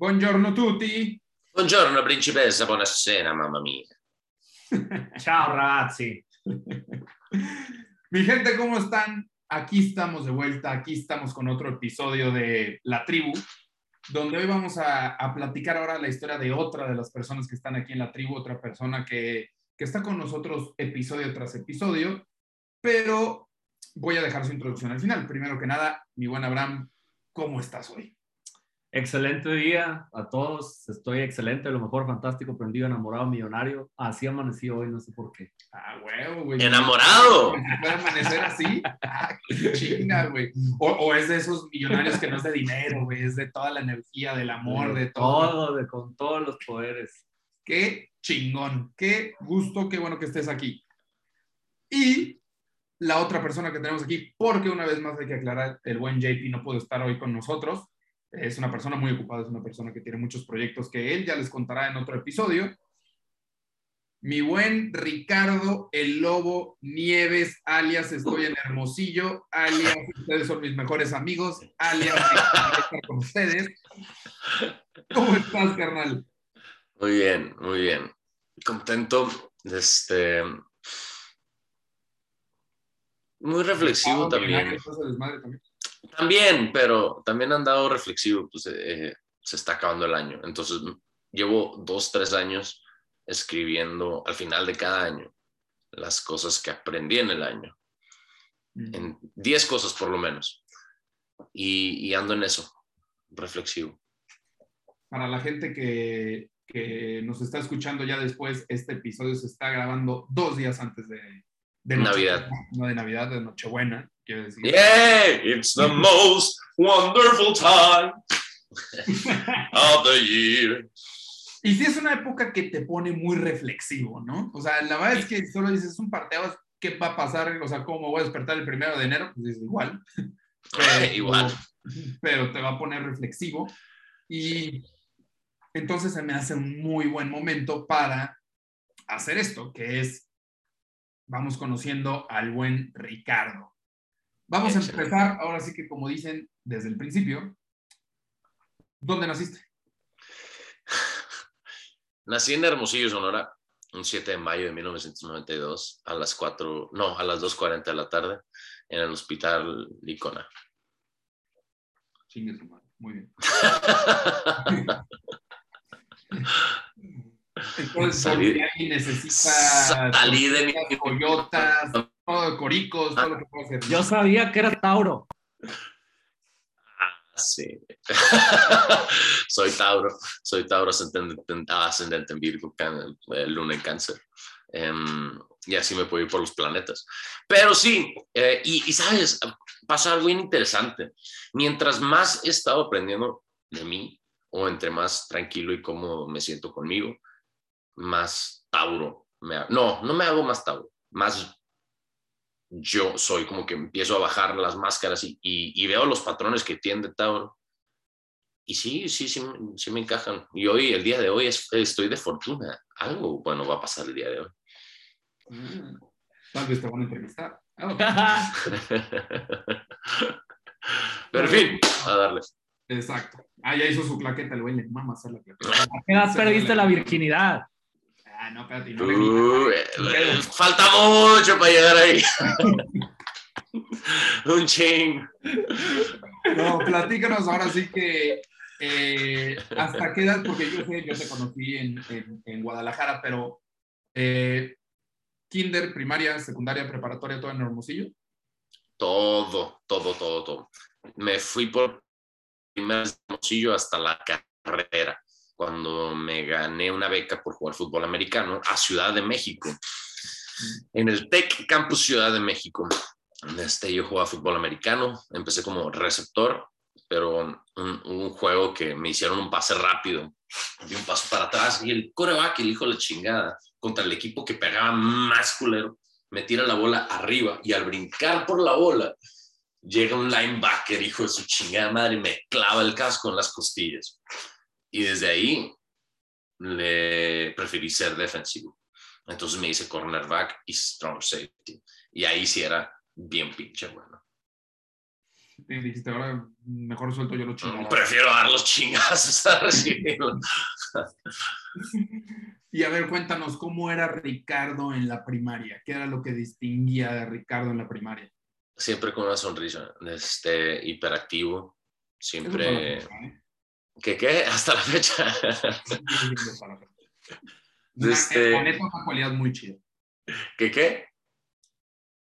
Buongiorno tutti. Buongiorno principessa, buonasera mamma mia. Ciao ragazzi. Mi gente, ¿cómo están? Aquí estamos de vuelta, aquí estamos con otro episodio de La Tribu, donde hoy vamos a, a platicar ahora la historia de otra de las personas que están aquí en la tribu, otra persona que, que está con nosotros episodio tras episodio, pero voy a dejar su introducción al final. Primero que nada, mi buen Abraham, ¿cómo estás hoy? Excelente día a todos. Estoy excelente, lo mejor, fantástico, prendido, enamorado, millonario. Así amanecí hoy, no sé por qué. Ah, huevo, güey. ¡Enamorado! ¿Puede amanecer así? Ah, qué chinga, güey. O, o es de esos millonarios que no es de dinero, güey, es de toda la energía, del amor, de todo. Todo, de, con todos los poderes. Qué chingón, qué gusto, qué bueno que estés aquí. Y la otra persona que tenemos aquí, porque una vez más hay que aclarar, el buen JP no pudo estar hoy con nosotros. Es una persona muy ocupada, es una persona que tiene muchos proyectos que él ya les contará en otro episodio. Mi buen Ricardo el Lobo Nieves, alias estoy en Hermosillo, alias ustedes son mis mejores amigos, alias estar con ustedes. ¿Cómo estás, carnal? Muy bien, muy bien. Contento. Este. Muy reflexivo también. También, pero también han dado reflexivo, pues eh, se está acabando el año. Entonces, llevo dos, tres años escribiendo al final de cada año las cosas que aprendí en el año. En diez cosas por lo menos. Y, y ando en eso, reflexivo. Para la gente que, que nos está escuchando ya después, este episodio se está grabando dos días antes de, de Navidad. No de Navidad, de Nochebuena, quiero decir. Yeah, it's the most wonderful time of the year. Y sí es una época que te pone muy reflexivo, ¿no? O sea, la verdad es que solo dices, es un parteado, ¿qué va a pasar? O sea, ¿cómo voy a despertar el primero de enero? Pues es igual. Pero, igual. Pero te va a poner reflexivo. Y entonces se me hace un muy buen momento para hacer esto, que es, vamos conociendo al buen Ricardo. Vamos a empezar, ahora sí que como dicen desde el principio, ¿dónde naciste? Nací en Hermosillo, Sonora, un 7 de mayo de 1992, a las 4, no, a las 2.40 de la tarde, en el hospital Licona. Chingue su madre, muy bien. Entonces, Salí- necesita Salí de mi- coyotas, todo, coricos, todo lo que pueda hacer. Yo sabía que era Tauro. Sí. soy Tauro, soy Tauro ascendente, ascendente en Virgo, can- eh, luna en cáncer. Em, y así me puedo ir por los planetas. Pero sí, eh, y, y sabes, pasa algo bien interesante. Mientras más he estado aprendiendo de mí, o entre más tranquilo y cómodo me siento conmigo, más Tauro me hago. No, no me hago más Tauro, más yo soy como que empiezo a bajar las máscaras y, y- y veo los patrones que tiene Tauro. Y sí, sí, sí, sí me encajan. Y hoy, el día de hoy, es- estoy de fortuna. Algo bueno va a pasar el día de hoy. Tal vez te van a entrevistar. Pero en fin, a darle. Exacto. Ah, ya hizo su claqueta, el güey le mama hacer la claqueta. ¿A qué edad perdiste la virginidad? Ah, no, espérate, no Uh, eh, falta mucho para llegar ahí. Un ching. No, platícanos ahora sí que eh, hasta qué edad, porque yo sé, yo te conocí en, en- en Guadalajara, pero eh, kinder, primaria, secundaria, preparatoria, todo en Hermosillo. Todo, todo, todo, todo. Me fui por primer Hermosillo hasta la carrera, cuando me gané una beca por jugar fútbol americano a Ciudad de México. En el TEC Campus Ciudad de México. Este, yo jugaba fútbol americano, empecé como receptor, pero un, un juego que me hicieron un pase rápido, di un paso para atrás y el coreback, el hijo de la chingada, contra el equipo que pegaba más culero, me tira la bola arriba y al brincar por la bola, llega un linebacker, hijo de su chingada madre, y me clava el casco en las costillas. Y desde ahí le preferí ser defensivo. Entonces me hice cornerback y strong safety. Y ahí sí era bien pinche bueno. Y dijiste, ahora mejor suelto yo los chingados. Prefiero dar los chingazos a recibirlos. Y a ver, cuéntanos, ¿cómo era Ricardo en la primaria? ¿Qué era lo que distinguía de Ricardo en la primaria? Siempre con una sonrisa, este, hiperactivo, siempre... ¿eh? ¿Qué qué? Hasta la fecha. Eso. Una, Este- la neta, una cualidad muy chida. ¿Qué qué?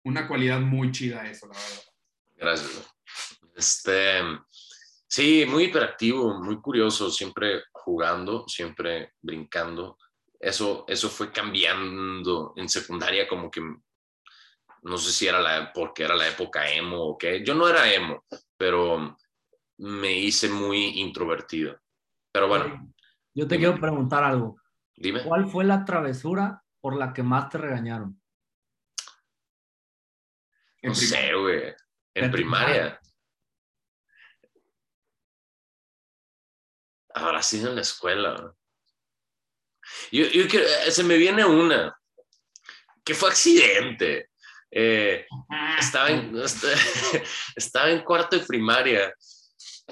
Una cualidad muy chida eso, la verdad. Gracias. Este, sí, muy hiperactivo, muy curioso, siempre jugando, siempre brincando. Eso, eso fue cambiando en secundaria, como que no sé si era la, porque era la época emo o qué. Yo no era emo, pero me hice muy introvertido. Pero bueno, Yo te quiero preguntar algo. dime. ¿Cuál fue la travesura por la que más te regañaron? En No sé, güey. En En primaria. Habrá sido en la escuela. Yo, yo eh, se me viene una que fue accidente. Eh, estaba, en, est- estaba en cuarto de primaria,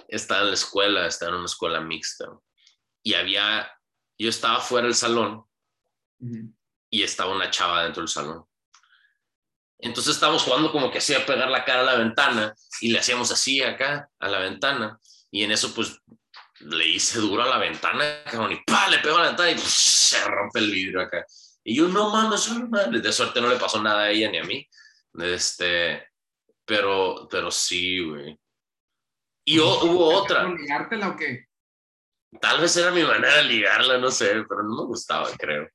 estaba en la escuela, estaba en una escuela mixta. Y había, yo estaba fuera del salón y estaba una chava dentro del salón. Entonces estábamos jugando como que hacía pegar la cara a la ventana y le hacíamos así acá a la ventana y en eso pues le hice duro a la ventana, cabrón, y ¡pa! le pego a la ventana y pues, se rompe el vidrio acá. Y yo, no mames, solo madre. De suerte no le pasó nada a ella ni a mí. Este, pero, pero sí, güey. Y o- hubo otra. ¿Intentaron ligártela o qué? Tal vez era mi manera de ligarla, no sé, pero no me gustaba, creo.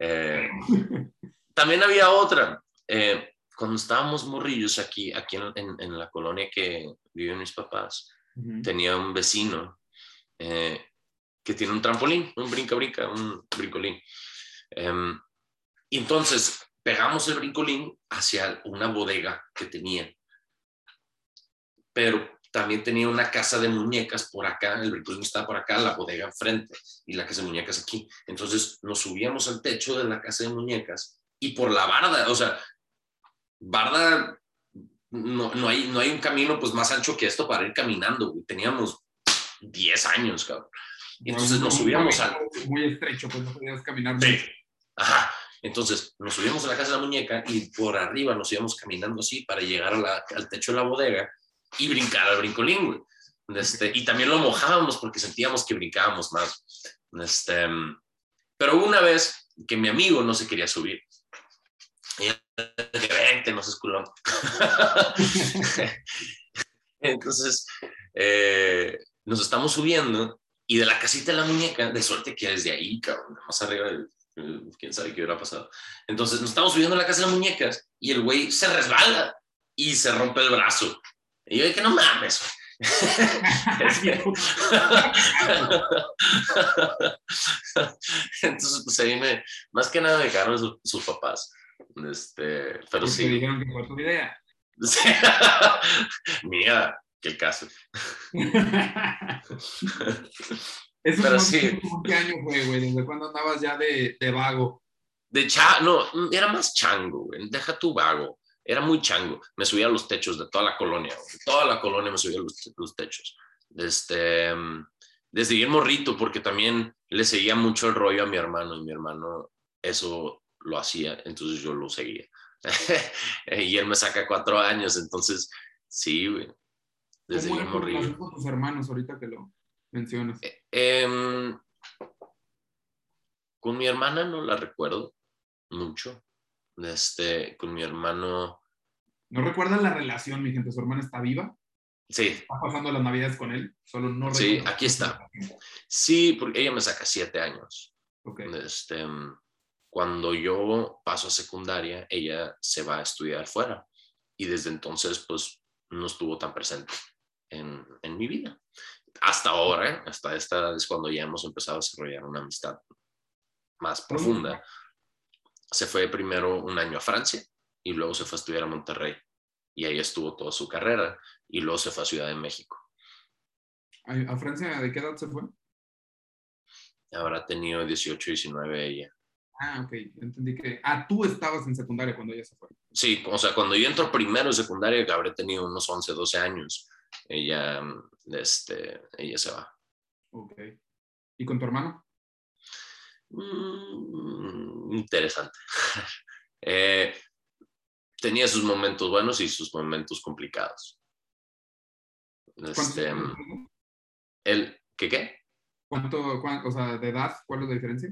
Eh, también había otra. eh, cuando estábamos morrillos aquí, aquí en, en- en la colonia que viven mis papás, Ujú. tenía un vecino eh, que tiene un trampolín, un brinca-brinca, un brincolín. Em, y entonces pegamos el brincolín hacia una bodega que tenía. Pero también tenía una casa de muñecas por acá, el brincolín estaba por acá, la bodega enfrente y la casa de muñecas aquí. Entonces nos subíamos al techo de la casa de muñecas y por la barda, o sea, barda, no, no, hay, no hay un camino pues más ancho que esto para ir caminando, güey. Teníamos 10 años, cabrón. Y entonces nos subíamos al... Muy estrecho, pues no podías caminar Sí. Ajá. Entonces nos subimos a la casa de la muñeca y por arriba nos íbamos caminando así para llegar a la- al techo de la bodega y brincar al brincolín, güey. Este, y también lo mojábamos porque sentíamos que brincábamos más. Este, pero una vez que mi amigo no se quería subir. Y que vente, no seas culón. Entonces, eh, nos estamos subiendo y de la casita de la muñeca, de suerte que desde ahí, cabrón, más arriba, quién sabe qué hubiera pasado. Entonces, nos estamos subiendo a la casa de las muñecas y el güey se resbala y se rompe el brazo. Y yo dije, no mames. Es que- Entonces, pues ahí me, más que nada me dejaron sus, sus papás. Este, pero sí. dijeron que fue tu idea. Sí. Mía, qué caso. Eso Pero sí. ¿Qué año fue, güey? ¿Desde cuándo andabas ya de, de vago? De cha, no, era más chango, güey. Deja tu vago. Era muy chango. Me subía a los techos de toda la colonia. Toda la colonia me subía a los, los techos. Este, desde bien morrito, porque también le seguía mucho el rollo a mi hermano y mi hermano eso lo hacía, entonces yo lo seguía. y él me saca cuatro años, entonces sí, güey. Desde ¿Cómo bien con tus hermanos ahorita que lo mencionas? Em, con mi hermana no la recuerdo mucho. Este, con mi hermano, ¿No recuerdan la relación, mi gente? ¿Su hermana está viva? sí, ¿Está pasando las navidades con él? Solo no Sí, aquí está. sí, porque ella me saca siete años. Ok. Este, cuando yo paso a secundaria, ella se va a estudiar fuera y desde entonces, pues, no estuvo tan presente en, en mi vida. Hasta ahora, hasta esta es cuando ya hemos empezado a desarrollar una amistad más profunda. Se fue primero un año a Francia y luego se fue a estudiar a Monterrey y ahí estuvo toda su carrera y luego se fue a Ciudad de México. ¿A Francia de qué edad se fue? Habrá tenido 18, 19 ella. Ah, ok, entendí que. Ah, tú estabas en secundaria cuando ella se fue. Sí, o sea, cuando yo entro primero en secundaria, que habré tenido unos 11, 12 años, ella, este, ella se va. Ok. ¿Y con tu hermano? Mm, interesante. Eh, tenía sus momentos buenos y sus momentos complicados. Este, el, ¿Qué qué? ¿Cuánto, cuánto, o sea, de edad, cuál es la diferencia?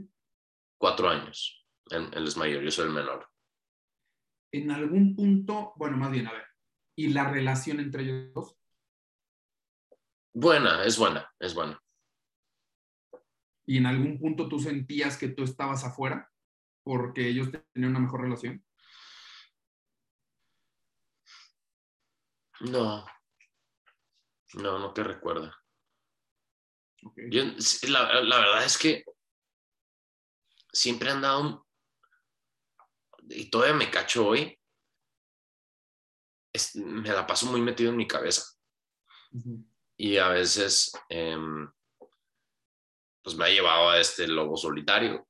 Cuatro años. Él, él es mayor, yo soy el menor. En algún punto, bueno, más bien, a ver, ¿y la relación entre ellos dos? Buena, es buena, es buena. ¿Y en algún punto tú sentías que tú estabas afuera porque ellos tenían una mejor relación? No. No, no te recuerda. Yo, la, la verdad es que siempre han dado, y todavía me cacho hoy, es- me la paso muy metido en mi cabeza. Y a veces, em, pues me ha llevado a este lobo solitario.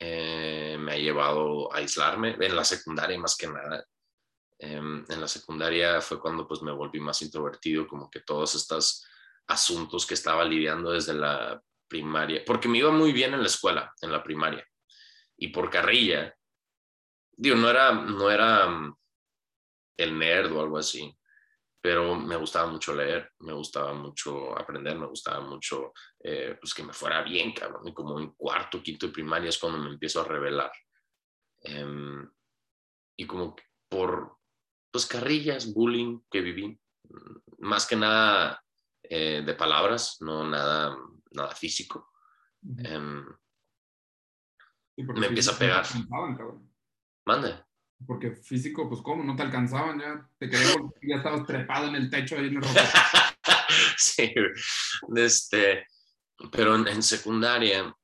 Eh, me ha llevado a aislarme en la secundaria más que nada. Em, en la secundaria fue cuando pues me volví más introvertido, como que todos estos asuntos que estaba lidiando desde la primaria, porque me iba muy bien en la escuela, en la primaria. Y por carrilla, digo, no era, no era mm, el nerd o algo así, pero me gustaba mucho leer, me gustaba mucho aprender, me gustaba mucho eh, pues que me fuera bien, cabrón. Y como en cuarto, quinto de primaria es cuando me empiezo a revelar. Em, y como por pues carrillas, bullying que viví, mm, más que nada eh, de palabras, no nada, nada físico. Ujú. Em, Sí, porque me empieza a pegar. mande. Porque físico, pues cómo, no te alcanzaban, ya te querían, ya estabas trepado en el techo ahí en el sí, este, pero en, en secundaria,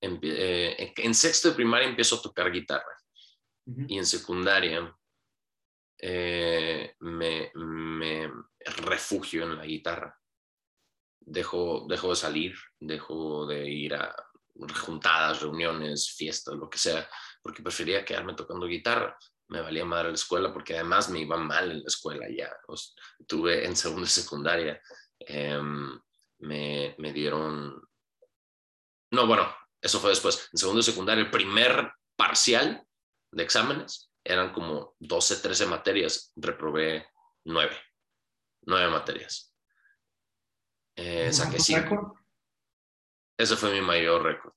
en, eh, en sexto de primaria empiezo a tocar guitarra y en secundaria eh, me, me refugio en la guitarra. Dejo, dejo de salir, dejo de ir a juntadas, reuniones, fiestas, lo que sea, porque prefería quedarme tocando guitarra. Me valía madre la escuela porque además me iba mal en la escuela ya. O sea, tuve en segunda y secundaria, em, me, me dieron... No, bueno, eso fue después. En segundo y secundaria, el primer parcial de exámenes eran como 12, 13 materias, reprobé 9, 9 materias. Eh, saqué ¿Cuánto 5. récord? Ese fue mi mayor récord.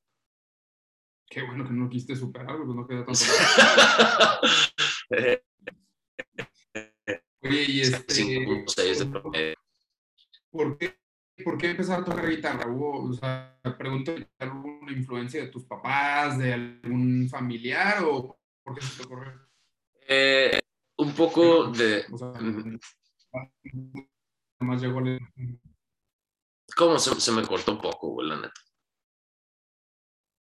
Qué bueno que no quisiste superar, pues no queda tanto. Oye, y este, 5.6 de promedio. ¿por qué, ¿por qué empezar a tocar guitarra? ¿Hubo, o sea, pregunto, ¿alguna influencia de tus papás, de algún familiar o por qué se te ocurrió? Eh, un poco de... O sea, Mm. más llegó el- ¿Cómo se, se me cortó un poco, güey, la neta?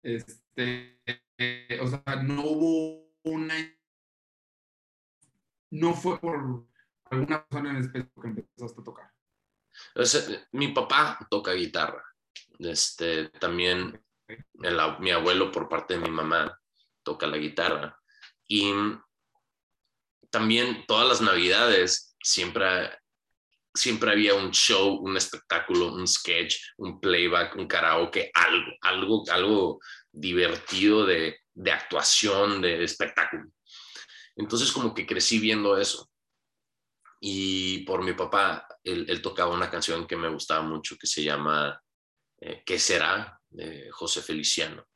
este, eh, o sea, no hubo una, no fue por alguna persona en específico que empezaste a tocar. O mi papá toca guitarra. Este, también el mi abuelo por parte de mi mamá toca la guitarra. Y también todas las navidades siempre, siempre había un show, un espectáculo, un sketch, un playback, un karaoke, algo, algo, algo divertido de, de actuación, de espectáculo. Entonces como que crecí viendo eso. Y por mi papá, él, él tocaba una canción que me gustaba mucho que se llama eh, ¿Qué será? de José Feliciano.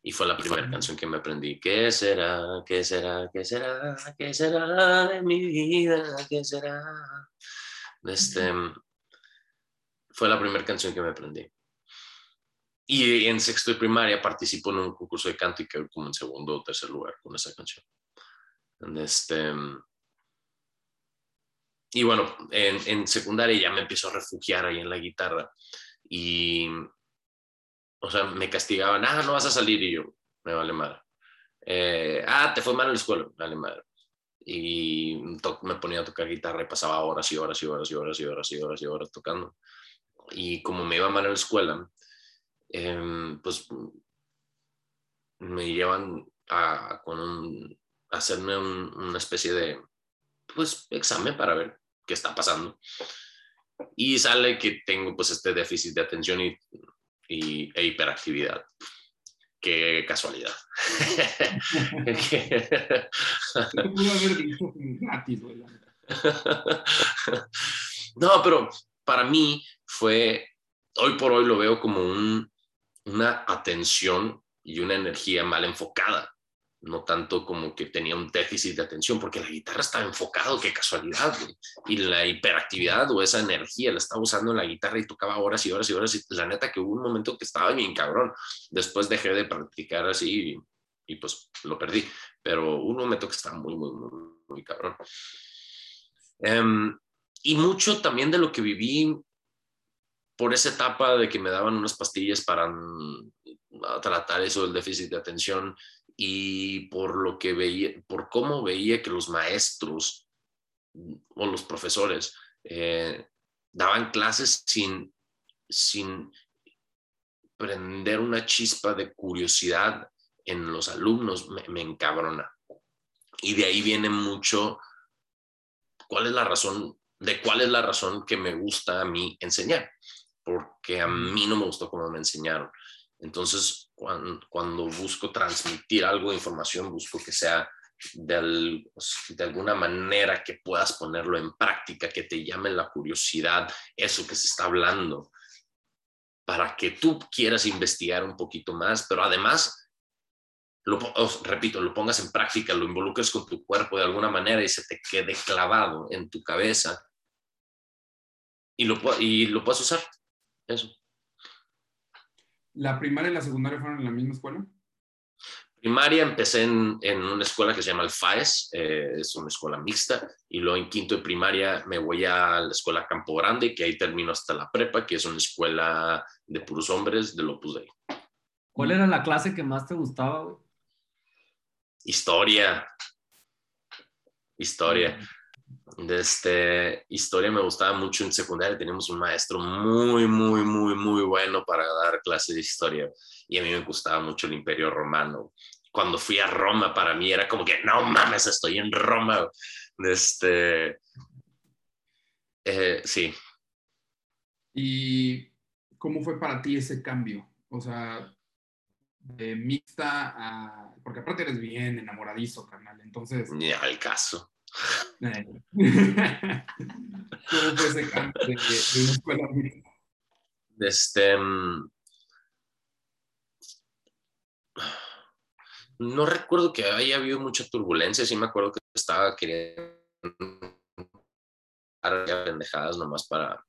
Y fue la primera canción que me aprendí. ¿Qué será? ¿Qué será? ¿Qué será? ¿Qué será de mi vida? ¿Qué será? Este, fue la primera canción que me aprendí. Y en sexto de primaria participo en un concurso de canto y quedé como en segundo o tercer lugar con esa canción. Este, y bueno, en, en secundaria ya me empiezo a refugiar ahí en la guitarra y, o sea, me castigaban, ah, no vas a salir y yo, me vale madre. Eh, ah, te fue mal en la escuela, me vale madre. Y me ponía a tocar guitarra y pasaba horas y horas y horas y horas y horas y horas y horas tocando. Y como me iba mal en la escuela, em, pues me llevan a, con un, a hacerme una especie de pues, examen para ver qué está pasando. Y sale que tengo pues este déficit de atención y, y e hiperactividad. Qué casualidad. no, pero para mí fue, hoy por hoy lo veo como un, una atención y una energía mal enfocada no tanto como que tenía un déficit de atención, porque la guitarra estaba enfocado, qué casualidad, y la hiperactividad o esa energía la estaba usando en la guitarra y tocaba horas y horas y horas, y la neta que hubo un momento que estaba bien cabrón, después dejé de practicar así y, pues lo perdí, pero hubo un momento que estaba muy, muy, muy, muy cabrón. Em, y mucho también de lo que viví por esa etapa de que me daban unas pastillas para mm, tratar eso del déficit de atención y por lo que veía, por cómo veía que los maestros o los profesores eh, daban clases sin, sin prender una chispa de curiosidad en los alumnos, me, me encabrona. Y de ahí viene mucho, ¿cuál es la razón? De cuál es la razón que me gusta a mí enseñar, porque a mí no me gustó cómo me enseñaron. Entonces, cuando, busco transmitir algo de información, busco que sea de, de, alguna manera que puedas ponerlo en práctica, que te llame la curiosidad, eso que se está hablando, para que tú quieras investigar un poquito más, pero además, lo, repito, lo pongas en práctica, lo involucres con tu cuerpo de alguna manera y se te quede clavado en tu cabeza y lo, y lo puedas usar. Eso. ¿La primaria y la secundaria fueron en la misma escuela? Primaria empecé en, en una escuela que se llama el FAES, eh, es una escuela mixta, y luego en quinto de primaria me voy a la escuela Campo Grande, que ahí termino hasta la prepa, que es una escuela de puros hombres del Opus Dei. ¿Cuál era la clase que más te gustaba? Historia. Historia. De este, historia me gustaba mucho en secundaria, teníamos un maestro muy, muy, muy, muy bueno para dar clases de historia y a mí me gustaba mucho el imperio romano. Cuando fui a Roma, para mí era como que, no mames, estoy en Roma. Este, eh, sí. ¿Y cómo fue para ti ese cambio? O sea, de mixta a... Porque aparte eres bien enamoradizo, carnal. Entonces... Ni al caso. ¿Cómo fue ese cambio de, Este, mm, no recuerdo que haya habido mucha turbulencia, sí me acuerdo que estaba queriendo pendejadas nomás para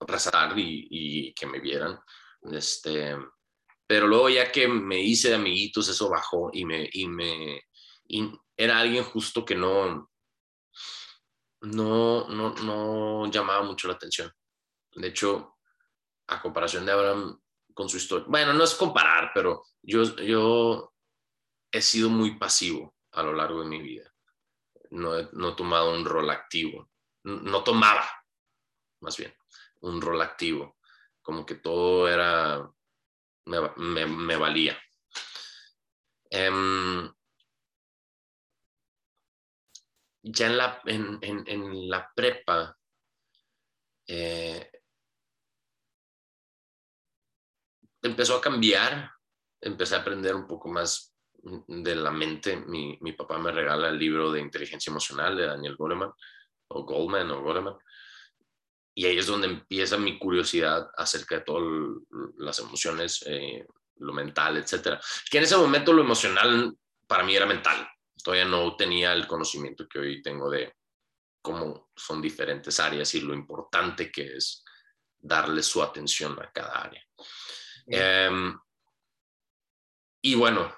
resaltar y, y, que me vieran. Este, pero luego ya que me hice de amiguitos, eso bajó y me, y me, era alguien justo que no, no, no, no llamaba mucho la atención. De hecho, a comparación de Abraham con su historia, bueno, no es comparar, pero yo, yo he sido muy pasivo a lo largo de mi vida. No he, no tomado un rol activo. No tomaba, más bien, un rol activo. Como que todo era, me, me, valía. Em, ya en la, en, en, la prepa, eh, empezó a cambiar, empecé a aprender un poco más de la mente. Mi, mi, papá me regala el libro de inteligencia emocional de Daniel Goleman, o Goldman, o Goleman. Y ahí es donde empieza mi curiosidad acerca de todas las emociones, eh, lo mental, etcétera. Que en ese momento lo emocional para mí era mental todavía no tenía el conocimiento que hoy tengo de cómo son diferentes áreas y lo importante que es darle su atención a cada área. Em, y bueno,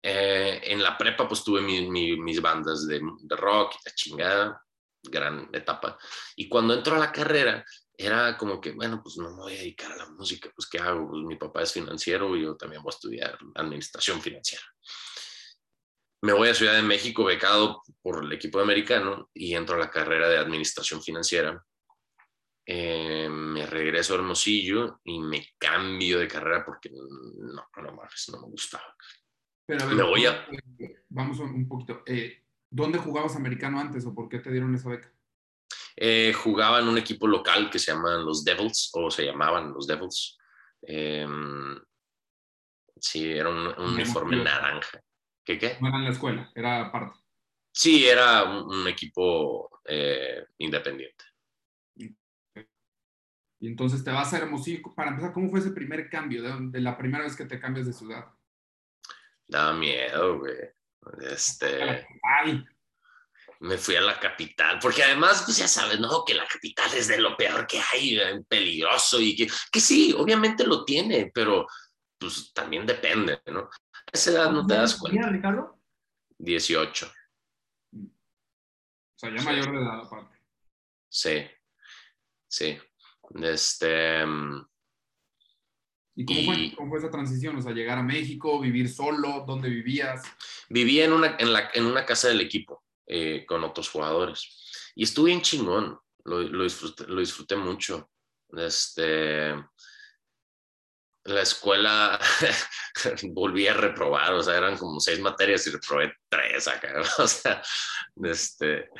eh, en la prepa pues tuve mis bandas de, de rock, la chingada, gran etapa. Y cuando entro a la carrera, era como que, bueno, pues no me voy a dedicar a la música, pues ¿qué hago? Pues mi papá es financiero y yo también voy a estudiar administración financiera me voy a Ciudad de México becado por el equipo americano y entro a la carrera de administración financiera. Eh, me regreso a Hermosillo y me cambio de carrera porque no, no, no me gustaba. Pero a ver, me voy a... Vamos un poquito. Eh, ¿Dónde jugabas americano antes o por qué te dieron esa beca? Eh, jugaba en un equipo local que se llaman los Devils, o se llamaban los Devils. Em, sí, era un, uniforme naranja. ¿Qué qué? No era en la escuela, era parte. Sí, era un, equipo eh, independiente. Y entonces te vas a Hermosillo. Para empezar, ¿cómo fue ese primer cambio de, de la primera vez que te cambias de ciudad? Daba miedo, güey. Este. Me fui a la capital, porque además, pues ya sabes, ¿no? Que la capital es de lo peor que hay, eh, peligroso y que, que sí, obviamente lo tiene, pero pues también depende, ¿no? Esa edad no te das cuenta. Ricardo? 18. O sea, ya mayor de edad aparte. Sí, sí. Este. Mm, ¿Y cómo, Fue, esa transición? O sea, llegar a México, vivir solo, ¿dónde vivías? Vivía en una, en la, en una casa del equipo eh, con otros jugadores. Y estuve en chingón, lo, lo, disfruté, lo disfruté mucho. Este, la escuela volví a reprobar, o sea, eran como seis materias y reprobé tres acá, o sea, este...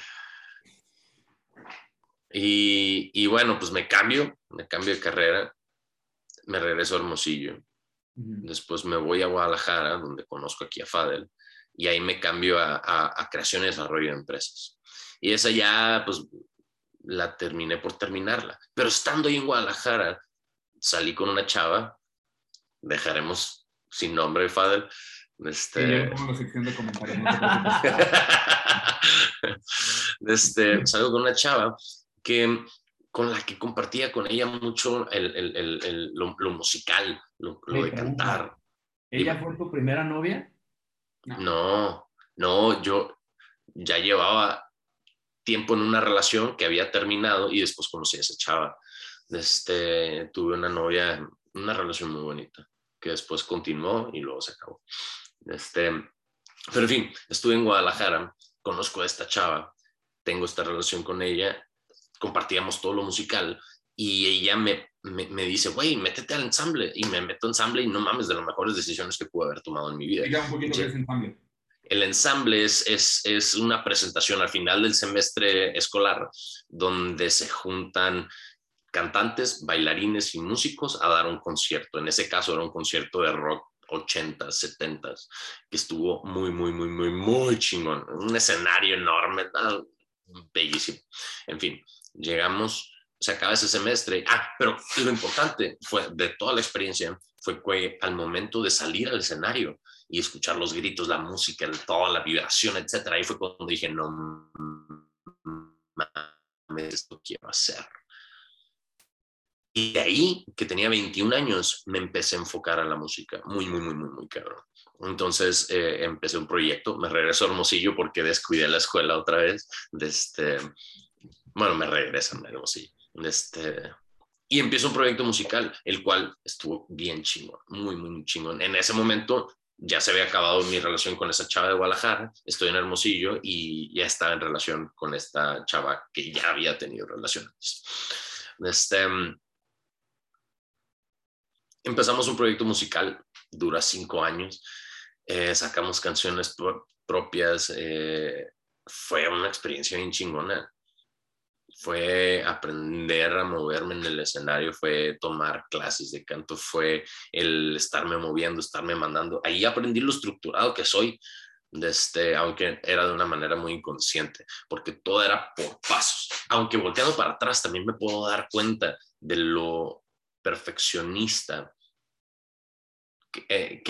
Y, y bueno, pues me cambio, me cambio de carrera me regreso a Hermosillo. Después me voy a Guadalajara, donde conozco aquí a Fadel, y ahí me cambio a, creación y desarrollo de empresas. Y esa ya, pues, la terminé por terminarla. Pero estando ahí en Guadalajara, salí con una chava, dejaremos sin nombre, Fadel. Este... este, salgo con una chava que con la que compartía con ella mucho el, el, el, lo, musical, lo, de cantar. ¿Ella fue tu primera novia? No, no, yo ya llevaba tiempo en una relación que había terminado y después conocí a esa chava. Este, tuve una novia, una relación muy bonita, que después continuó y luego se acabó. Este, pero en fin, estuve en Guadalajara, conozco a esta chava, tengo esta relación con ella compartíamos todo lo musical y ella me, me, dice, güey, métete al ensamble. Y me meto al ensamble y no mames, de las mejores decisiones que pude haber tomado en mi vida. Diga un poquito qué es ensamble. El ensamble es, es, es, una presentación al final del semestre escolar donde se juntan cantantes, bailarines y músicos a dar un concierto. En ese caso era un concierto de rock 80, 70, que estuvo muy, muy, muy, muy, muy chingón. Un escenario enorme, bellísimo. En fin, llegamos, se acaba ese semestre. Ah, pero lo importante fue de toda la experiencia fue que al momento de salir al escenario y escuchar los gritos, la música, toda la vibración, etcétera, ahí fue cuando dije, no mames, esto quiero hacer. Y de ahí, que tenía 21 años, me empecé a enfocar a la música, muy, muy, muy, muy, muy cabrón. Entonces eh, empecé un proyecto, me regreso a Hermosillo porque descuidé la escuela otra vez, de este, bueno, me regresan algo así. Este, y empiezo un proyecto musical, el cual estuvo bien chingón, muy, muy chingón. En ese momento ya se había acabado mi relación con esa chava de Guadalajara, estoy en Hermosillo y ya estaba en relación con esta chava que ya había tenido relaciones. Este, empezamos un proyecto musical, dura cinco años, eh, sacamos canciones propias, eh, fue una experiencia bien chingona fue aprender a moverme en el escenario, fue tomar clases de canto, fue el estarme moviendo, estarme mandando. Ahí aprendí lo estructurado que soy, este, aunque era de una manera muy inconsciente, porque todo era por pasos. Aunque volteando para atrás también me puedo dar cuenta de lo perfeccionista que, eh,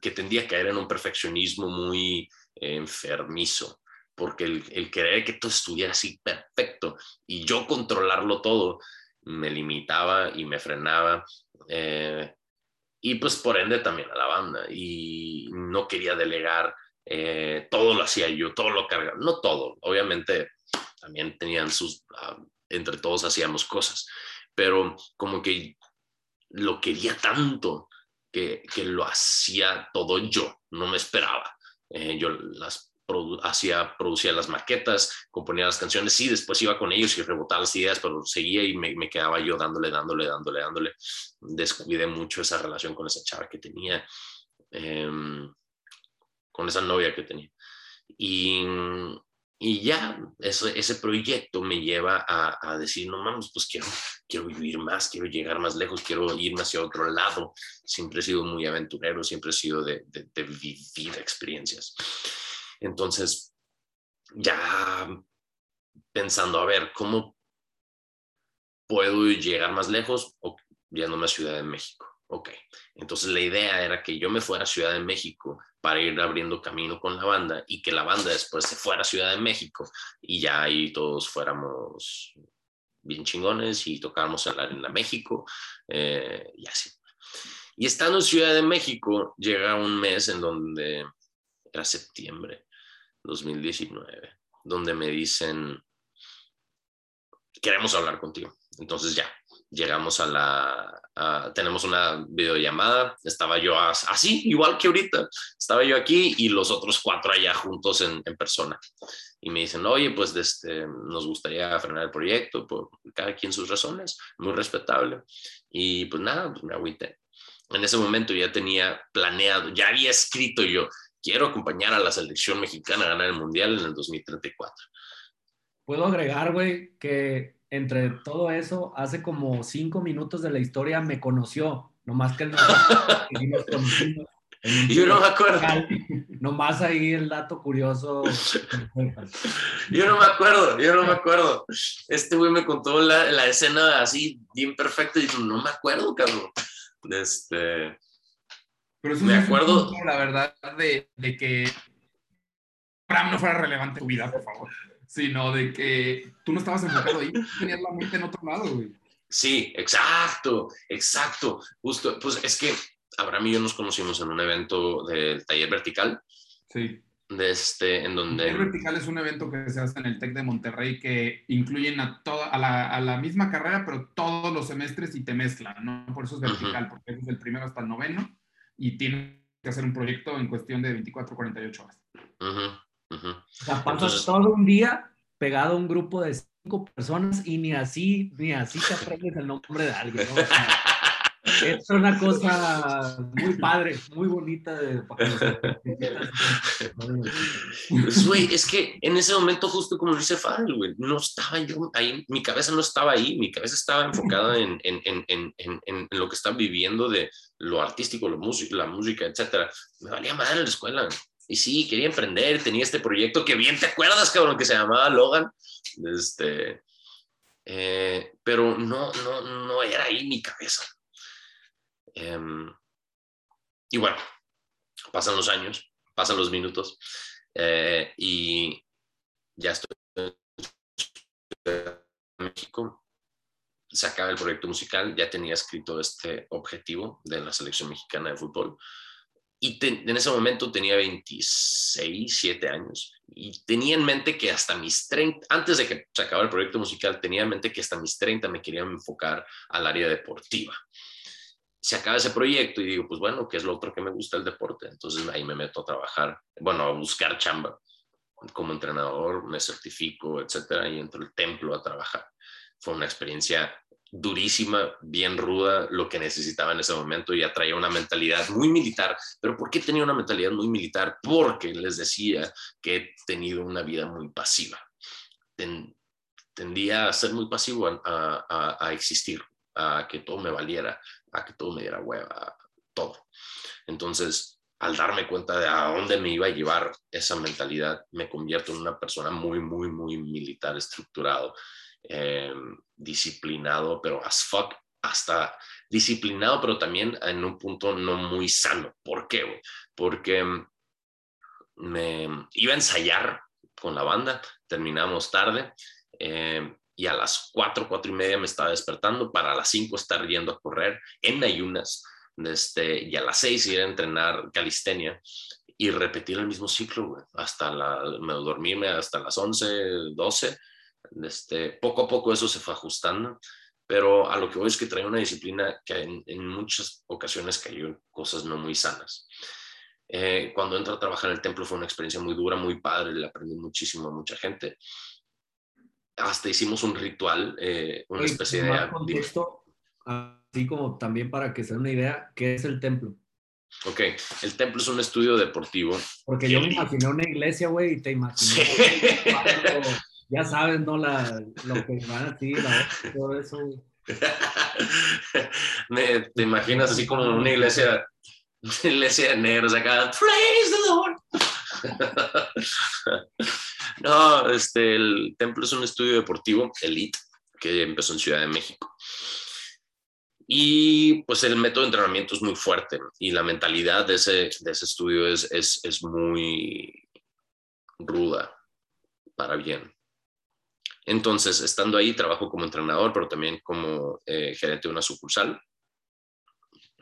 que, tendía a caer en un perfeccionismo muy eh, enfermizo porque el, querer que todo estuviera así perfecto y yo controlarlo todo me limitaba y me frenaba. Eh, y pues por ende también a la banda. Y no quería delegar, eh, todo lo hacía yo, todo lo cargaba, no todo, obviamente también tenían sus, ah, entre todos hacíamos cosas, pero como que lo quería tanto que, que lo hacía todo yo, no me esperaba. Eh, yo las hacía, producía las maquetas, componía las canciones, sí, después iba con ellos y rebotaba las ideas, pero seguía y me, me, quedaba yo dándole, dándole, dándole, dándole. Descuidé mucho esa relación con esa chava que tenía, eh, con esa novia que tenía. Y, y ya ese, ese proyecto me lleva a, a, decir, no mames, pues quiero, quiero vivir más, quiero llegar más lejos, quiero irme hacia otro lado. Siempre he sido muy aventurero, siempre he sido de, de, vivir experiencias. Entonces, ya pensando, a ver, ¿cómo puedo llegar más lejos? O yéndome a Ciudad de México. Ok, entonces la idea era que yo me fuera a Ciudad de México para ir abriendo camino con la banda y que la banda después se fuera a Ciudad de México y ya ahí todos fuéramos bien chingones y tocáramos en la Arena México eh, y así. Y estando en Ciudad de México, llega un mes en donde era septiembre 2019, donde me dicen, queremos hablar contigo. Entonces ya, llegamos a la, a, tenemos una videollamada, estaba yo así, igual que ahorita, estaba yo aquí y los otros cuatro allá juntos en, en persona. Y me dicen, oye, pues este, nos gustaría frenar el proyecto, por cada quien sus razones, muy respetable. Y pues nada, pues me agüité. En ese momento ya tenía planeado, ya había escrito yo, quiero acompañar a la selección mexicana a ganar el Mundial en el 2034. Puedo agregar, güey, que entre todo eso, hace como cinco minutos de la historia me conoció, nomás que él no nos conocimos. Yo no me acuerdo. Nomás ahí el dato curioso. yo no me acuerdo, yo no me acuerdo. Este güey me contó la, la escena así, bien perfecta, y dijo, no me acuerdo, cabrón. Este. Pero eso me es acuerdo. Punto, la verdad, de, de que Bram no fuera relevante en tu vida, por favor sino de que tú no estabas enfocado ahí, tenías la mente en otro lado, güey. Sí, exacto, exacto. Justo, pues es que Abraham y yo nos conocimos en un evento del taller vertical. Sí. De este, en donde... El taller vertical es un evento que se hace en el TEC de Monterrey que incluyen a, toda, a, la, a la misma carrera, pero todos los semestres y te mezclan, ¿no? Por eso es vertical, uh -huh. porque es del primero hasta el noveno y tiene que hacer un proyecto en cuestión de 24, 48 horas. Uh -huh. Uh -huh. O sea, pasas Entonces, todo un día pegado a un grupo de cinco personas y ni así, ni así te aprendes el nombre de alguien, ¿no? O sea, es una cosa muy padre, muy bonita de pues, güey, es que en ese momento, justo como dice Farrell, güey, no estaba yo ahí, mi cabeza no estaba ahí, mi cabeza estaba enfocada en, en, en, en, lo que están viviendo de lo artístico, lo la música, etcétera. Me valía madre la escuela. Y sí, quería emprender, tenía este proyecto que bien te acuerdas, cabrón, que se llamaba Logan. Este, eh, pero no, no, no era ahí mi cabeza. Eh, y bueno, pasan los años, pasan los minutos eh, y ya estoy en México. Se acaba el proyecto musical, ya tenía escrito este objetivo de la selección mexicana de fútbol y te, en ese momento tenía 26, 7 años y tenía en mente que hasta mis 30, antes de que se acabara el proyecto musical, tenía en mente que hasta mis 30 me quería enfocar al área deportiva. Se acaba ese proyecto y digo, pues bueno, ¿qué es lo otro que me gusta el deporte? Entonces ahí me meto a trabajar, bueno, a buscar chamba como entrenador, me certifico, etcétera, y entro al templo a trabajar. Fue una experiencia durísima, bien ruda, lo que necesitaba en ese momento y atraía una mentalidad muy militar. ¿Pero por qué tenía una mentalidad muy militar? Porque les decía que he tenido una vida muy pasiva. Ten, tendía a ser muy pasivo, a, a, a, existir, a que todo me valiera, a que todo me diera hueva, todo. Entonces, al darme cuenta de a dónde me iba a llevar esa mentalidad, me convierto en una persona muy, muy, muy militar, estructurado eh, disciplinado, pero as fuck, hasta disciplinado, pero también en un punto no muy sano. ¿Por qué? Porque me iba a ensayar con la banda, terminamos tarde eh, y a las 4, 4 y media me estaba despertando para las 5 estar yendo a correr en ayunas este, y a las 6 ir a entrenar calistenia y repetir el mismo ciclo hasta dormirme hasta las 11, 12 este, poco a poco eso se fue ajustando, pero a lo que voy es que traía una disciplina que en, en muchas ocasiones cayó en cosas no muy sanas. Eh, cuando entro a trabajar en el templo fue una experiencia muy dura, muy padre, le aprendí muchísimo a mucha gente. Hasta hicimos un ritual, eh, una especie de... contexto, así como también para que se den una idea, ¿qué es el templo? Ok, el templo es un estudio deportivo. Porque yo me imaginé una iglesia, güey, y te imaginé. Sí. Ya sabes, ¿no? La, lo que van así, la, todo eso. Me- te imaginas así como una iglesia, iglesia de negros acá, praise the Lord. no, este, el templo es un estudio deportivo elite que empezó en Ciudad de México. Y pues el método de entrenamiento es muy fuerte y la mentalidad de ese, de ese estudio es, es, es muy ruda para bien. Entonces, estando ahí, trabajo como entrenador, pero también como eh, gerente de una sucursal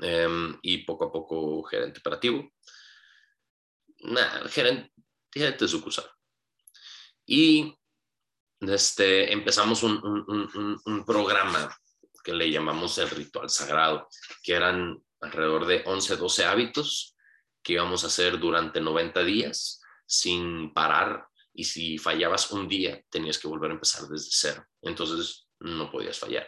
em, y poco a poco gerente operativo. Gerente, gerente de sucursal. Y este, empezamos un- un- un- un programa que le llamamos el ritual sagrado, que eran alrededor de 11, 12 hábitos que íbamos a hacer durante 90 días sin parar y si fallabas un día tenías que volver a empezar desde cero. Entonces no podías fallar.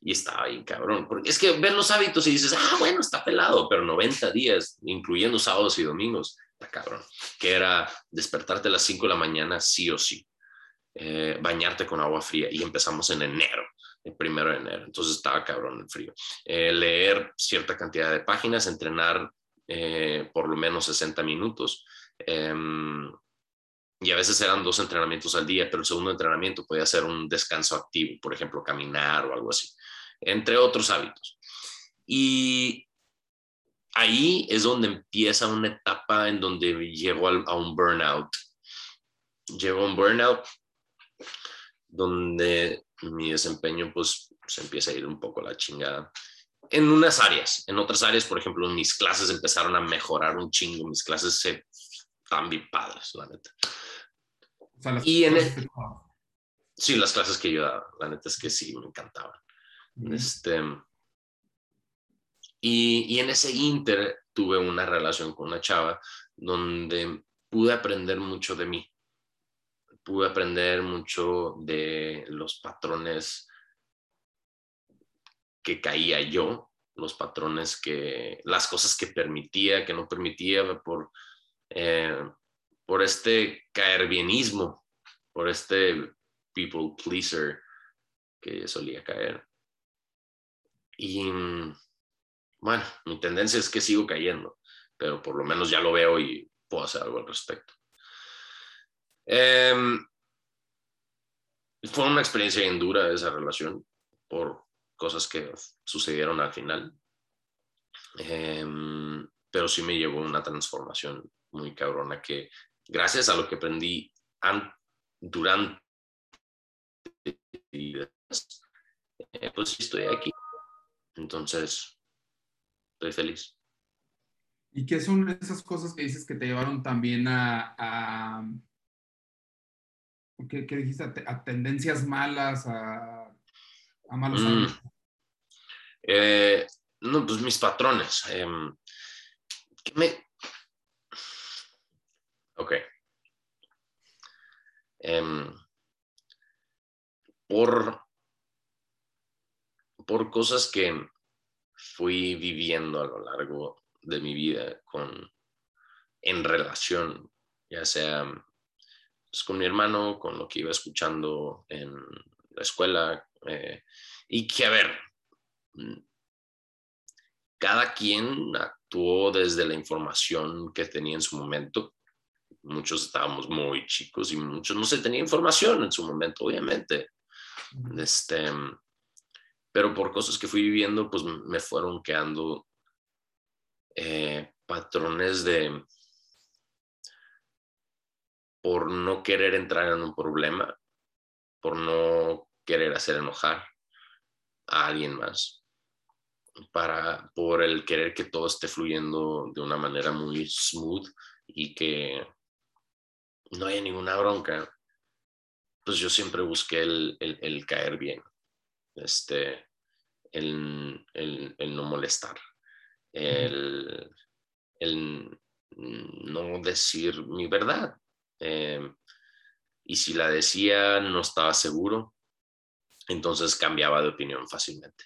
Y estaba ahí, cabrón. Porque es que ves los hábitos y dices, ah, bueno, está pelado, pero 90 días, incluyendo sábados y domingos, está cabrón. Que era despertarte a las 5 de la mañana, sí o sí. Eh, bañarte con agua fría. Y empezamos en enero, el primero de enero. Entonces estaba cabrón el frío. Eh, leer cierta cantidad de páginas, entrenar eh, por lo menos 60 minutos. Em, y a veces eran dos entrenamientos al día, pero el segundo entrenamiento podía ser un descanso activo, por ejemplo, caminar o algo así, entre otros hábitos. Y ahí es donde empieza una etapa en donde llego a un burnout. Llego a un burnout donde mi desempeño pues se empieza a ir un poco a la chingada. En unas áreas, en otras áreas, por ejemplo, mis clases empezaron a mejorar un chingo, mis clases se están bien padres, la neta. O sea, las Y en el- que. Sí, las clases que yo daba, la neta es que sí, me encantaban. Este, y, y en ese inter tuve una relación con una chava donde pude aprender mucho de mí. Pude aprender mucho de los patrones que caía yo, los patrones que, las cosas que permitía, que no permitía por, eh, por este caer bienismo, por este people pleaser que solía caer. Y bueno, mi tendencia es que sigo cayendo, pero por lo menos ya lo veo y puedo hacer algo al respecto. Em, fue una experiencia bien dura esa relación por cosas que sucedieron al final. Em, pero sí me llevó una transformación muy cabrona que gracias a lo que aprendí an- durante eh, pues estoy aquí. Entonces, estoy feliz. ¿Y qué son esas cosas que dices que te llevaron también a, a ¿qué, qué dijiste? A, te- a tendencias malas, a, a malos Mm. hábitos? Eh, no, pues mis patrones. em, ¿qué me... Ok. Em, por, por cosas que fui viviendo a lo largo de mi vida con, en relación, ya sea pues, con mi hermano, con lo que iba escuchando en la escuela, eh, y que, a ver, mm, cada quien actuó desde la información que tenía en su momento. Muchos estábamos muy chicos y muchos no se tenía información en su momento, obviamente. Este, pero por cosas que fui viviendo, pues me fueron quedando eh, patrones de por no querer entrar en un problema, por no querer hacer enojar a alguien más, para por el querer que todo esté fluyendo de una manera muy smooth y que no haya ninguna bronca, pues yo siempre busqué el, el- caer bien, este, el, el- no molestar, el, el no decir mi verdad. Eh, y si la decía, no estaba seguro, entonces cambiaba de opinión fácilmente.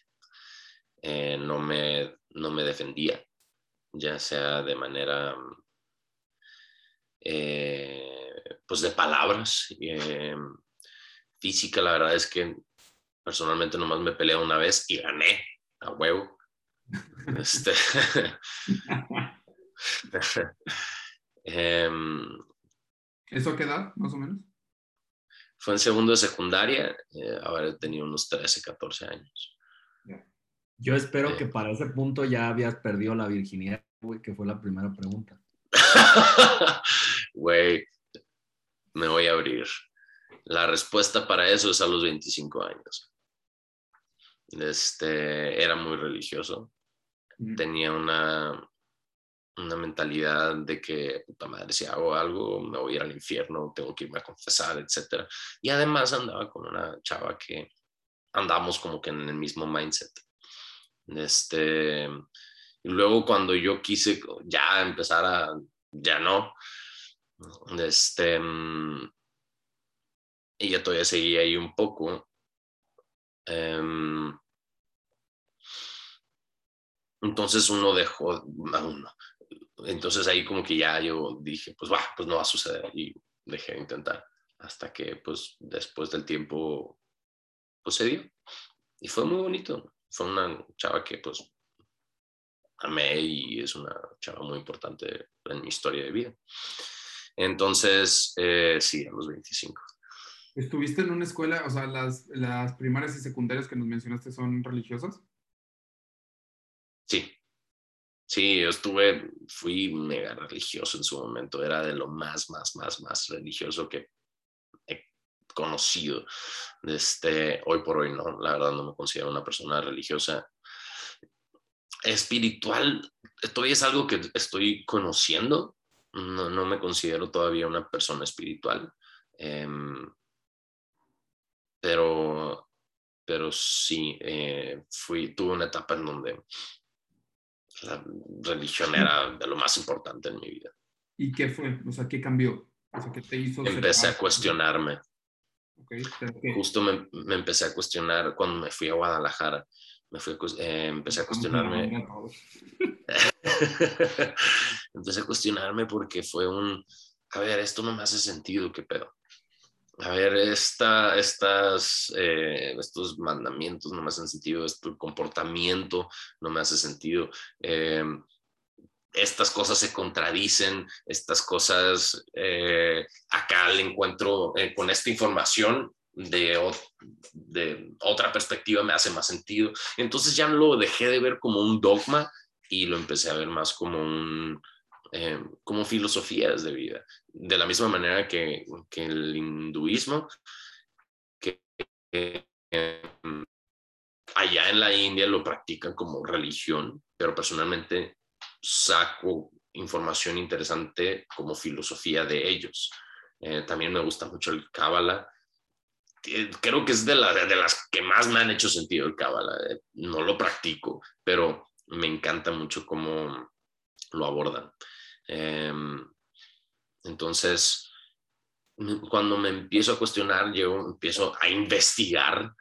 Eh, no, me, no me defendía, ya sea de manera, eh, pues de palabras. física, la verdad es que personalmente nomás me peleé una vez y gané a huevo. Este, em, ¿Eso a qué edad, más o menos? Fue en segundo de secundaria, eh, haber tenido unos 13, 14 años. Yo espero que para ese punto ya habías perdido la virginidad, que fue la primera pregunta. Güey, me voy a abrir. La respuesta para eso es a los 25 años. Este, era muy religioso. Tenía una, una mentalidad de que, puta madre, si hago algo, me voy a ir al infierno, tengo que irme a confesar, etc. Y además andaba con una chava que andamos como que en el mismo mindset. Este, y luego cuando yo quise ya empezar a, ya no, este, ella todavía seguía ahí un poco. Em, entonces uno dejó a uno, entonces ahí como que ya yo dije, pues va, pues no va a suceder y dejé de intentar hasta que pues después del tiempo pues se dio y fue muy bonito. Fue una chava que pues amé y es una chava muy importante en mi historia de vida. Entonces, eh, sí, a los 25. ¿Estuviste en una escuela, o sea, las, las primarias y secundarias que nos mencionaste son religiosas? Sí, Sí, yo estuve, fui mega religioso en su momento, era de lo más, más, más, más religioso que he conocido. Este, hoy por hoy no, la verdad no me considero una persona religiosa. Espiritual, todavía es algo que estoy conociendo, no, no me considero todavía una persona espiritual, em, pero, pero sí, eh, fui, tuve una etapa en donde la religión era de lo más importante en mi vida. ¿Y qué fue? O sea, ¿qué cambió? O sea, ¿qué te hizo? Empecé a cuestionarme. Justo me, me, empecé a cuestionar cuando me fui a Guadalajara. Me fui eh, empecé a cuestionarme. empecé a cuestionarme porque fue un, a ver, esto no me hace sentido, ¿qué pedo? a ver, esta, estas, eh, estos mandamientos no me hacen sentido, este comportamiento no me hace sentido. Eh, estas cosas se contradicen, estas cosas, eh, acá le encuentro con esta información de, otra perspectiva me hace más sentido. Entonces ya lo dejé de ver como un dogma y lo empecé a ver más como un, eh, como filosofías de vida. De la misma manera que, que el hinduismo, que em, allá en la India lo practican como religión, pero personalmente saco información interesante como filosofía de ellos. Eh, también me gusta mucho el Kabbalah. Creo que es de, la, de las que más me han hecho sentido el Kabbalah. Eh, no lo practico, pero me encanta mucho cómo lo abordan. Em, entonces, cuando me empiezo a cuestionar, yo empiezo a investigar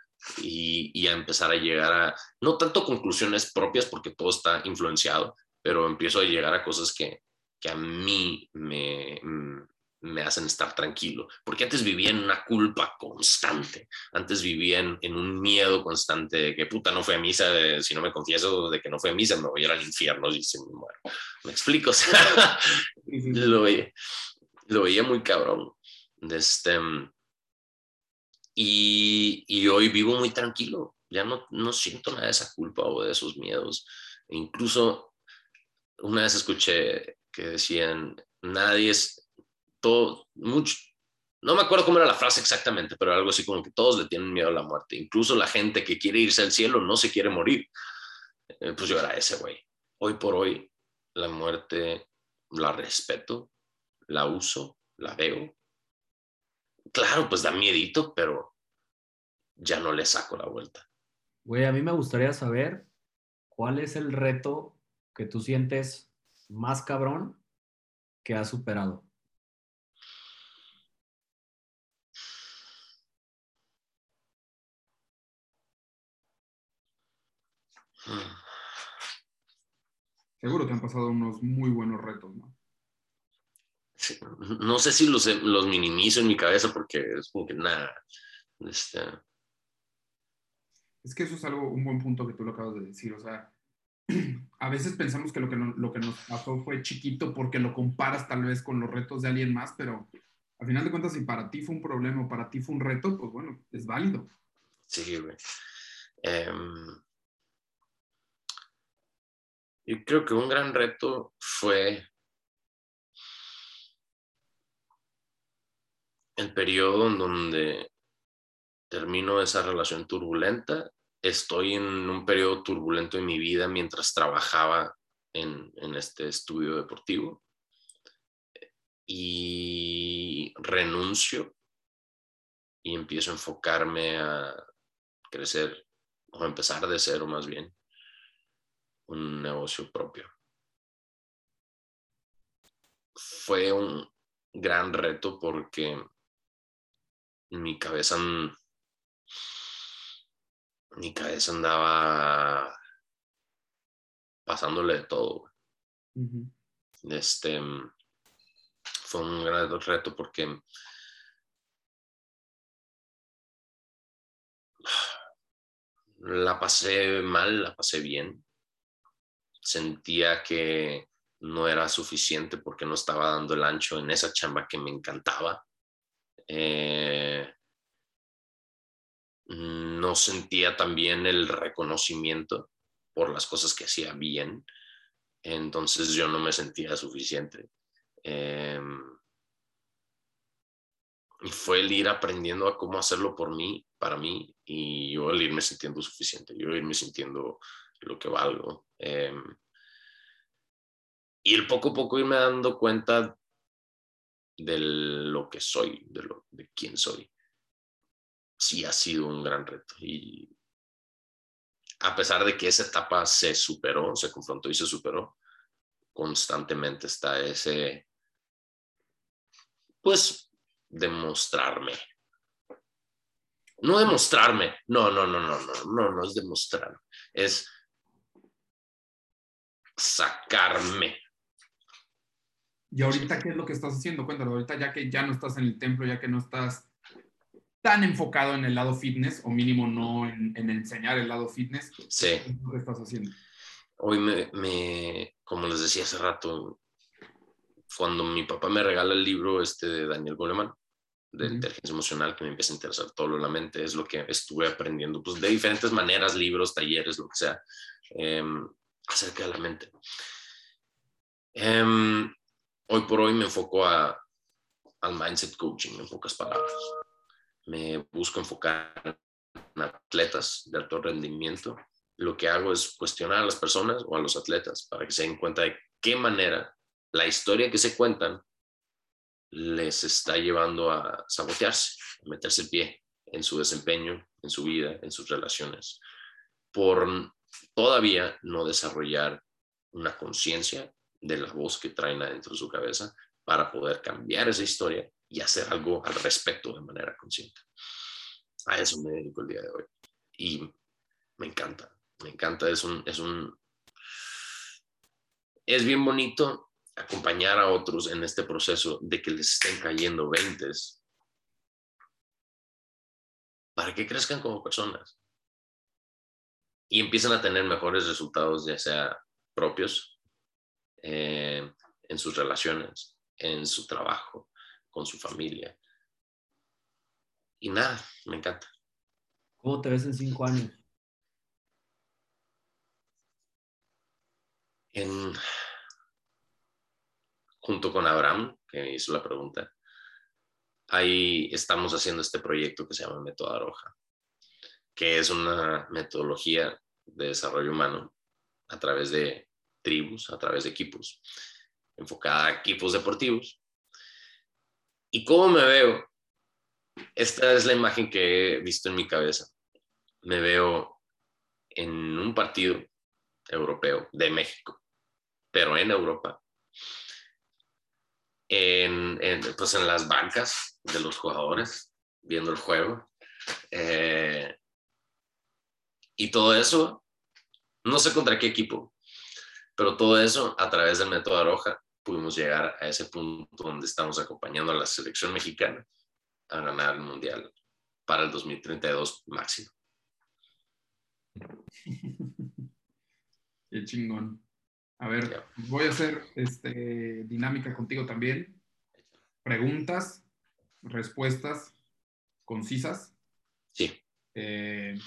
y, a empezar a llegar a, no tanto conclusiones propias, porque todo está influenciado, pero empiezo a llegar a cosas que, que a mí me, me hacen estar tranquilo, porque antes vivía en una culpa constante, antes vivía en, un miedo constante de que puta no fue a misa, si no me confieso de que no fue a misa, me voy a ir al infierno y se me muero. ¿Me explico? lo, veía, muy cabrón. Este, y, y, hoy vivo muy tranquilo, ya no, no siento nada de esa culpa o de esos miedos. E incluso una vez escuché que decían, nadie es, todo, mucho, no me acuerdo cómo era la frase exactamente, pero algo así como que todos le tienen miedo a la muerte. Incluso la gente que quiere irse al cielo no se quiere morir. Eh, pues yo era ese güey. Hoy por hoy, la muerte la respeto, la uso, la veo. Claro, pues da miedito, pero ya no le saco la vuelta. Güey, a mí me gustaría saber cuál es el reto que tú sientes más cabrón que has superado? Seguro que han pasado unos muy buenos retos, ¿no? no sé si los, los minimizo en mi cabeza porque es como que nada. Este... Es que eso es algo, un buen punto que tú lo acabas de decir. O sea, a veces pensamos que lo que, lo que nos pasó fue chiquito porque lo comparas tal vez con los retos de alguien más, pero al final de cuentas, si para ti fue un problema o para ti fue un reto, pues bueno, es válido. Sí, güey. Em, yo creo que un gran reto fue el periodo en donde termino esa relación turbulenta. Estoy en un periodo turbulento en mi vida mientras trabajaba en, en este estudio deportivo y renuncio y empiezo a enfocarme a crecer o empezar de cero más bien un negocio propio. Fue un gran reto porque mi cabeza, mi cabeza andaba pasándole de todo. Este fue un gran reto porque la pasé mal, la pasé bien. Sentía que no era suficiente porque no estaba dando el ancho en esa chamba que me encantaba. Eh, no sentía también el reconocimiento por las cosas que hacía bien. Entonces yo no me sentía suficiente. Em, y fue el ir aprendiendo a cómo hacerlo por mí, para mí, y yo el irme sintiendo suficiente, yo irme sintiendo lo que valgo. Em, y el poco a poco irme dando cuenta de lo que soy, de, lo, de quién soy. Sí ha sido un gran reto. Y a pesar de que esa etapa se superó, se confrontó y se superó, constantemente está ese, pues, demostrarme. No demostrarme, no, no, no, no, no, no, no es demostrar, es sacarme y ahorita, ¿qué es lo que estás haciendo? Cuéntalo, ahorita ya que ya no estás en el templo, ya que no estás tan enfocado en el lado fitness, o mínimo no en, enseñar el lado fitness, sí. ¿qué es lo que estás haciendo? Hoy me, como les decía hace rato, cuando mi papá me regala el libro este de Daniel Goleman, de inteligencia emocional, que me empieza a interesar todo lo de la mente, es lo que estuve aprendiendo, pues de diferentes maneras, libros, talleres, lo que sea, em, acerca de la mente. Eh, hoy por hoy me enfoco a, al mindset coaching, en pocas palabras. Me busco enfocar en atletas de alto rendimiento. Lo que hago es cuestionar a las personas o a los atletas para que se den cuenta de qué manera la historia que se cuentan les está llevando a sabotearse, a meterse el pie en su desempeño, en su vida, en sus relaciones, por todavía no desarrollar una conciencia de la voz que traen adentro de su cabeza para poder cambiar esa historia y hacer algo al respecto de manera consciente. A eso me dedico el día de hoy. Y me encanta, me encanta, es un, es un, es bien bonito acompañar a otros en este proceso de que les estén cayendo veintes para que crezcan como personas y empiecen a tener mejores resultados, ya sea propios eh, en sus relaciones, en su trabajo, con su familia. Y nada, me encanta. ¿Cómo te ves en cinco años? En, junto con Abraham, que hizo la pregunta, ahí estamos haciendo este proyecto que se llama Método Roja, que es una metodología de desarrollo humano a través de tribus, a través de equipos, enfocada a equipos deportivos. ¿Y cómo me veo? Esta es la imagen que he visto en mi cabeza. Me veo en un partido europeo de México, pero en Europa, en, pues en las bancas de los jugadores, viendo el juego. Eh, y todo eso, no sé contra qué equipo, pero todo eso a través del método Aroja pudimos llegar a ese punto donde estamos acompañando a la selección mexicana a ganar el Mundial para el 2032 máximo. Qué chingón. A ver, voy a hacer este, dinámica contigo también. Preguntas, respuestas concisas. Sí. Eh,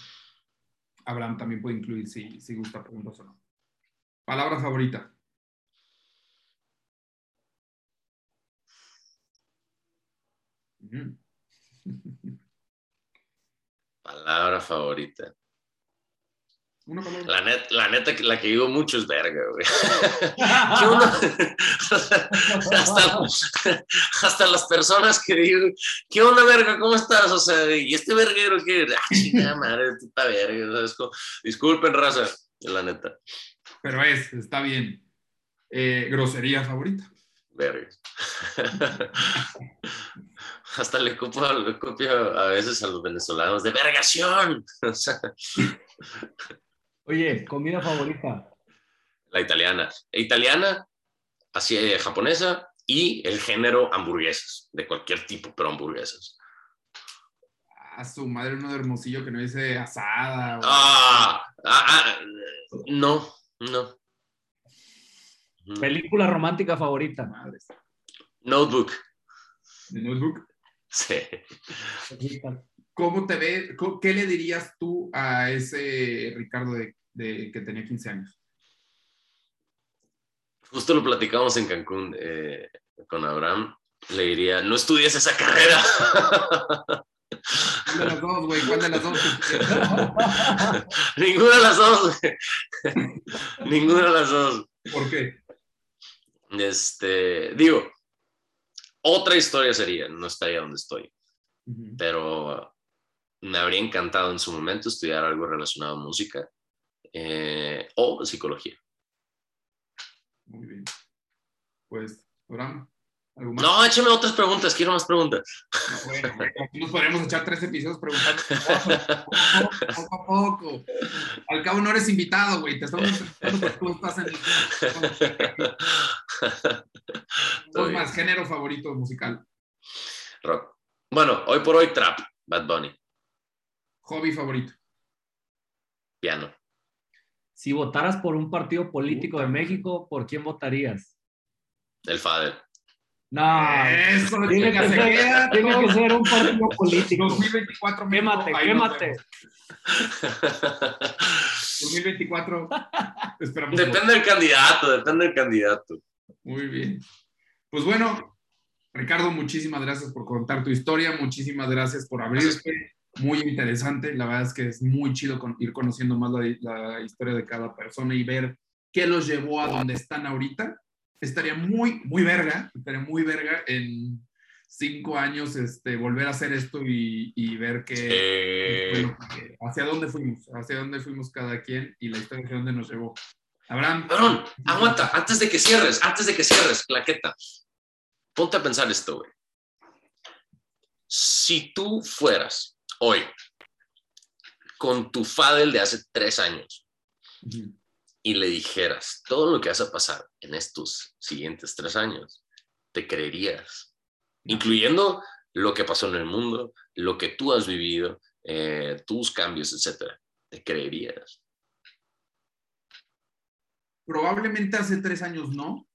Abraham también puede incluir si, si gusta preguntas o no. Palabra favorita. Palabra favorita. Una palabra. La, net, la neta, la que digo mucho es verga, güey. hasta, hasta, las personas que digo, ¿qué onda, verga? ¿Cómo estás? O sea, ¿y este verguero qué? Ah, chingada madre, puta verga. ¿sabes? Disculpen, raza, la neta. Pero es, está bien. Eh, grosería favorita. Verga. Hasta le copio, le copio a veces a los venezolanos de vergación. Oye, comida favorita. la italiana. Italiana, así eh, japonesa y el género hamburguesas, de cualquier tipo, pero hamburguesas. A su madre, uno de hermosillo que no dice asada. o- Ah, ah, ah, no, no. Película romántica favorita. Madres. Notebook. De notebook. Sí. ¿Cómo te ve? ¿Qué le dirías tú a ese Ricardo de, de- que tenía 15 años? Justo lo platicamos en Cancún eh, con Abraham. Le diría, no estudies esa carrera. ¿Cuál de las dos, güey? ¿Cuál de las dos? Ninguna de las dos. güey. Ninguna de las dos. ¿Por qué? Este, digo, otra historia sería, no estaría donde estoy, pero me habría encantado en su momento estudiar algo relacionado a música eh, o psicología. Muy bien. Pues, Abraham, ¿algo más? No, échame otras preguntas, quiero más preguntas. No, bueno, aquí nos podríamos echar tres episodios preguntando poco, a poco. Al cabo no eres invitado, güey. Te estamos tú estás en el... Más, género favorito musical. Rock. Bueno, hoy por hoy trap, Bad Bunny, Hobby favorito. piano. Si votaras por un partido político de México, ¿por quién votarías? El Fader. No, Eso, tiene que, se ser, tiene que ser un partido político. 2024 México, Quémate, quémate. vemos. 2024. Esperamos. depende del candidato, depende del candidato. Muy bien. Pues bueno, Ricardo, muchísimas gracias por contar tu historia, muchísimas gracias por abrirte. Muy interesante, la verdad es que es muy chido con- ir conociendo más la, la historia de cada persona y ver qué los llevó a donde están ahorita. Estaría muy, muy verga, estaría muy verga en cinco años este, volver a hacer esto y, y ver que, bueno, hacia dónde fuimos, hacia dónde fuimos cada quien y la historia hacia dónde nos llevó. Abraham, Cabrón, aguanta, antes de que cierres, antes de que cierres, claqueta. Ponte a pensar esto, güey. Si tú fueras hoy con tu Fadel de hace tres años y le dijeras todo lo que vas a pasar en estos siguientes tres años, te creerías, incluyendo lo que pasó en el mundo, lo que tú has vivido, eh, tus cambios, etcétera. Te creerías. Probablemente hace tres años no.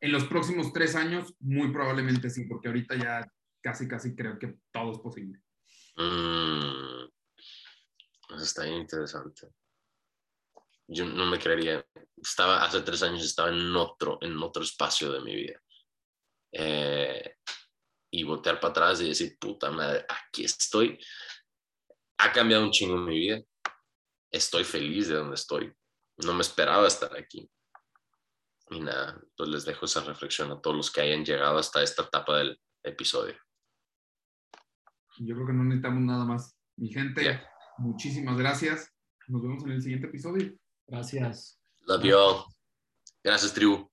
En los próximos tres años, muy probablemente sí, porque ahorita ya casi, casi creo que todo es posible. Mm, eso está bien interesante. Yo no me creería. Estaba, hace tres años estaba en otro, en otro espacio de mi vida. Eh, y voltear para atrás y decir, puta madre, aquí estoy. Ha cambiado un chingo mi vida. Estoy feliz de donde estoy. No me esperaba estar aquí. Y nada, pues les dejo esa reflexión a todos los que hayan llegado hasta esta etapa del episodio. Yo creo que no necesitamos nada más. Mi gente, muchísimas gracias. Nos vemos en el siguiente episodio. Gracias. Love you all. Gracias, tribu.